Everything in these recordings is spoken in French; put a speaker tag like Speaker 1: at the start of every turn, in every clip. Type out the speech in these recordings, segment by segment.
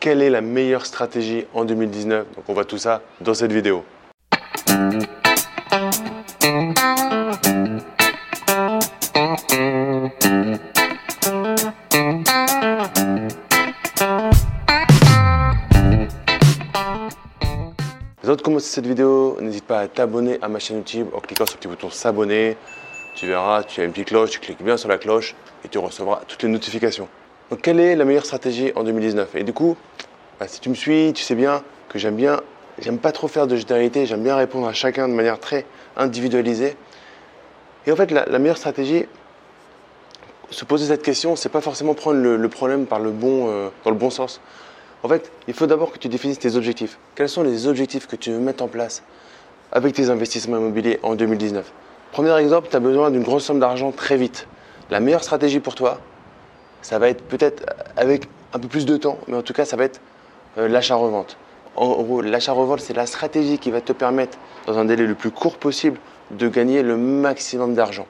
Speaker 1: quelle est la meilleure stratégie en 2019 Donc on voit tout ça dans cette vidéo. Avant de commencer cette vidéo, n'hésite pas à t'abonner à ma chaîne YouTube en cliquant sur le petit bouton s'abonner. Tu verras, tu as une petite cloche, tu cliques bien sur la cloche et tu recevras toutes les notifications. Donc quelle est la meilleure stratégie en 2019 Et du coup, bah, si tu me suis, tu sais bien que j'aime bien, j'aime pas trop faire de généralité, j'aime bien répondre à chacun de manière très individualisée. Et en fait, la, meilleure stratégie, se poser cette question, c'est pas forcément prendre le, problème par le bon, euh, dans le bon sens. En fait, il faut d'abord que tu définisses tes objectifs. Quels sont les objectifs que tu veux mettre en place avec tes investissements immobiliers en 2019 Premier exemple, tu as besoin d'une grosse somme d'argent très vite. La meilleure stratégie pour toi, ça va être peut-être avec un peu plus de temps, mais en tout cas, ça va être l'achat-revente. En gros, l'achat-revente, c'est la stratégie qui va te permettre, dans un délai le plus court possible, de gagner le maximum d'argent.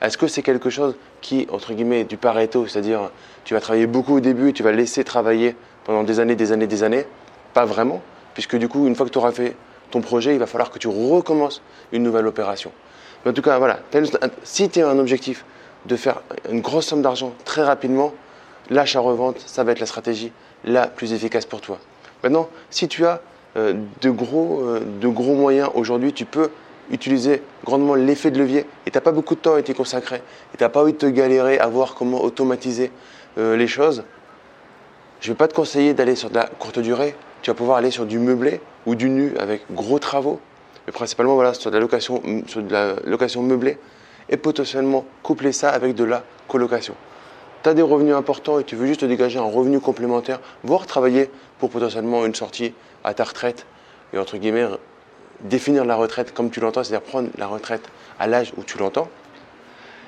Speaker 1: Est-ce que c'est quelque chose qui, entre guillemets, du pareto, c'est-à-dire tu vas travailler beaucoup au début, tu vas laisser travailler pendant des années, des années, des années? Pas vraiment, puisque du coup, une fois que tu auras fait ton projet, il va falloir que tu recommences une nouvelle opération. Mais en tout cas, voilà, si tu as un objectif de faire une grosse somme d'argent très rapidement, l'achat-revente, ça va être la stratégie la plus efficace pour toi. Maintenant, si tu as euh, de, gros, euh, de gros moyens aujourd'hui, tu peux utiliser grandement l'effet de levier et tu n'as pas beaucoup de temps à été consacré et tu n'as pas envie de te galérer à voir comment automatiser euh, les choses, je ne vais pas te conseiller d'aller sur de la courte durée. Tu vas pouvoir aller sur du meublé ou du nu avec gros travaux, mais principalement voilà, sur, de la location, sur de la location meublée et potentiellement coupler ça avec de la colocation. Des revenus importants et tu veux juste dégager un revenu complémentaire, voire travailler pour potentiellement une sortie à ta retraite et entre guillemets définir la retraite comme tu l'entends, c'est-à-dire prendre la retraite à l'âge où tu l'entends.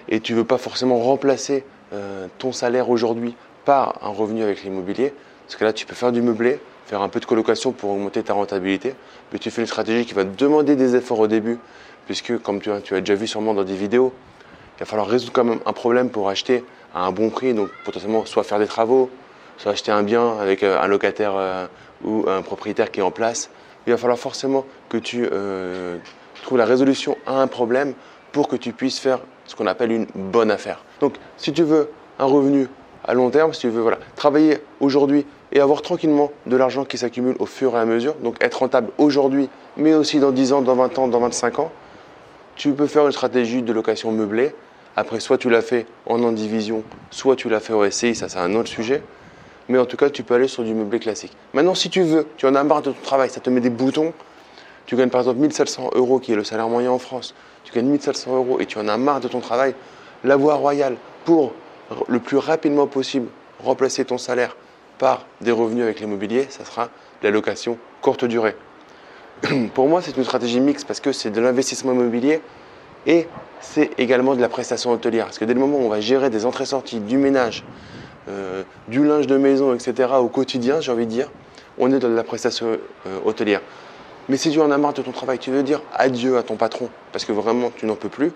Speaker 1: Et tu veux pas forcément remplacer euh, ton salaire aujourd'hui par un revenu avec l'immobilier. Parce que là, tu peux faire du meublé, faire un peu de colocation pour augmenter ta rentabilité. Mais tu fais une stratégie qui va te demander des efforts au début, puisque comme tu as déjà vu sûrement dans des vidéos, il va falloir résoudre quand même un problème pour acheter à un bon prix. Donc potentiellement, soit faire des travaux, soit acheter un bien avec euh, un locataire euh, ou un propriétaire qui est en place il va falloir forcément que tu euh, trouves la résolution à un problème pour que tu puisses faire ce qu'on appelle une bonne affaire. Donc, si tu veux un revenu à long terme, si tu veux voilà, travailler aujourd'hui et avoir tranquillement de l'argent qui s'accumule au fur et à mesure, donc être rentable aujourd'hui, mais aussi dans 10 ans, dans 20 ans, dans 25 ans, tu peux faire une stratégie de location meublée. Après, soit tu l'as fait en indivision, soit tu l'as fait au SCI, ça c'est un autre sujet mais en tout cas, tu peux aller sur du meublé classique. Maintenant, si tu veux, tu en as marre de ton travail, ça te met des boutons, tu gagnes par exemple 1700 euros, qui est le salaire moyen en France, tu gagnes 1700 euros et tu en as marre de ton travail, la voie royale pour le plus rapidement possible remplacer ton salaire par des revenus avec l'immobilier, ça sera la location courte durée. pour moi, c'est une stratégie mixte parce que c'est de l'investissement immobilier et c'est également de la prestation hôtelière. Parce que dès le moment où on va gérer des entrées-sorties, du ménage, euh, du linge de maison, etc. au quotidien, j'ai envie de dire, on est dans la prestation euh, hôtelière. Mais si tu en as marre de ton travail, tu veux dire adieu à ton patron parce que vraiment tu n'en peux plus,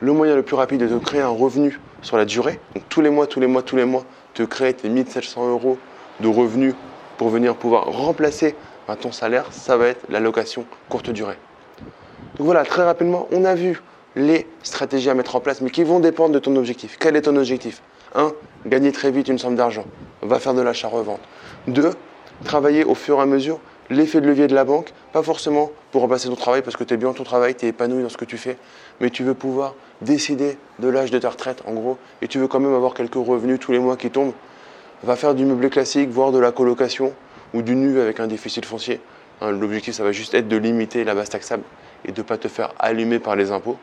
Speaker 1: le moyen le plus rapide de créer un revenu sur la durée. Donc tous les mois, tous les mois, tous les mois, te créer tes 1700 euros de revenus pour venir pouvoir remplacer bah, ton salaire, ça va être la location courte durée. Donc voilà, très rapidement, on a vu les stratégies à mettre en place, mais qui vont dépendre de ton objectif. Quel est ton objectif? 1. Gagner très vite une somme d'argent. Va faire de l'achat-revente. 2. Travailler au fur et à mesure l'effet de levier de la banque, pas forcément pour remplacer ton travail parce que tu es bien dans ton travail, tu es épanoui dans ce que tu fais, mais tu veux pouvoir décider de l'âge de ta retraite en gros, et tu veux quand même avoir quelques revenus tous les mois qui tombent. Va faire du meublé classique, voire de la colocation ou du nu avec un déficit foncier. Hein, l'objectif, ça va juste être de limiter la base taxable et de ne pas te faire allumer par les impôts.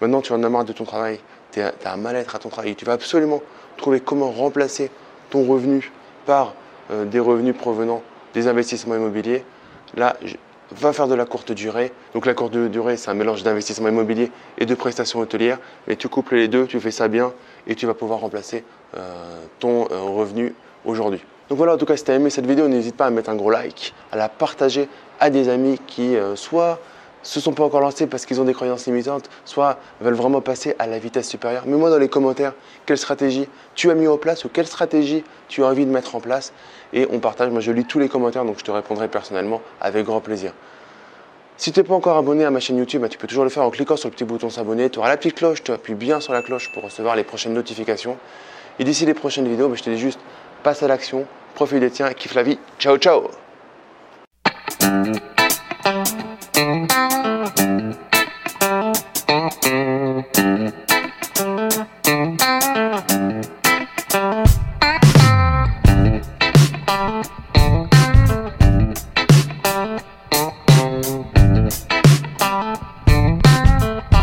Speaker 1: Maintenant, tu en as marre de ton travail, tu as un mal-être à ton travail, tu vas absolument trouver comment remplacer ton revenu par euh, des revenus provenant des investissements immobiliers, là, va faire de la courte durée. Donc la courte durée, c'est un mélange d'investissement immobilier et de prestations hôtelières. Mais tu couples les deux, tu fais ça bien et tu vas pouvoir remplacer euh, ton euh, revenu aujourd'hui. Donc voilà, en tout cas, si tu as aimé cette vidéo, n'hésite pas à mettre un gros like, à la partager à des amis qui soit se sont pas encore lancés parce qu'ils ont des croyances limitantes, soit veulent vraiment passer à la vitesse supérieure. Mets-moi dans les commentaires quelle stratégie tu as mis en place ou quelle stratégie tu as envie de mettre en place? Et on partage, moi je lis tous les commentaires, donc je te répondrai personnellement avec grand plaisir. Si tu n'es pas encore abonné à ma chaîne YouTube, bah, tu peux toujours le faire en cliquant sur le petit bouton s'abonner. Tu auras la petite cloche, tu appuies bien sur la cloche pour recevoir les prochaines notifications. Et d'ici les prochaines vidéos, bah, je te dis juste, passe à l'action, profite des tiens, kiffe la vie. Ciao, ciao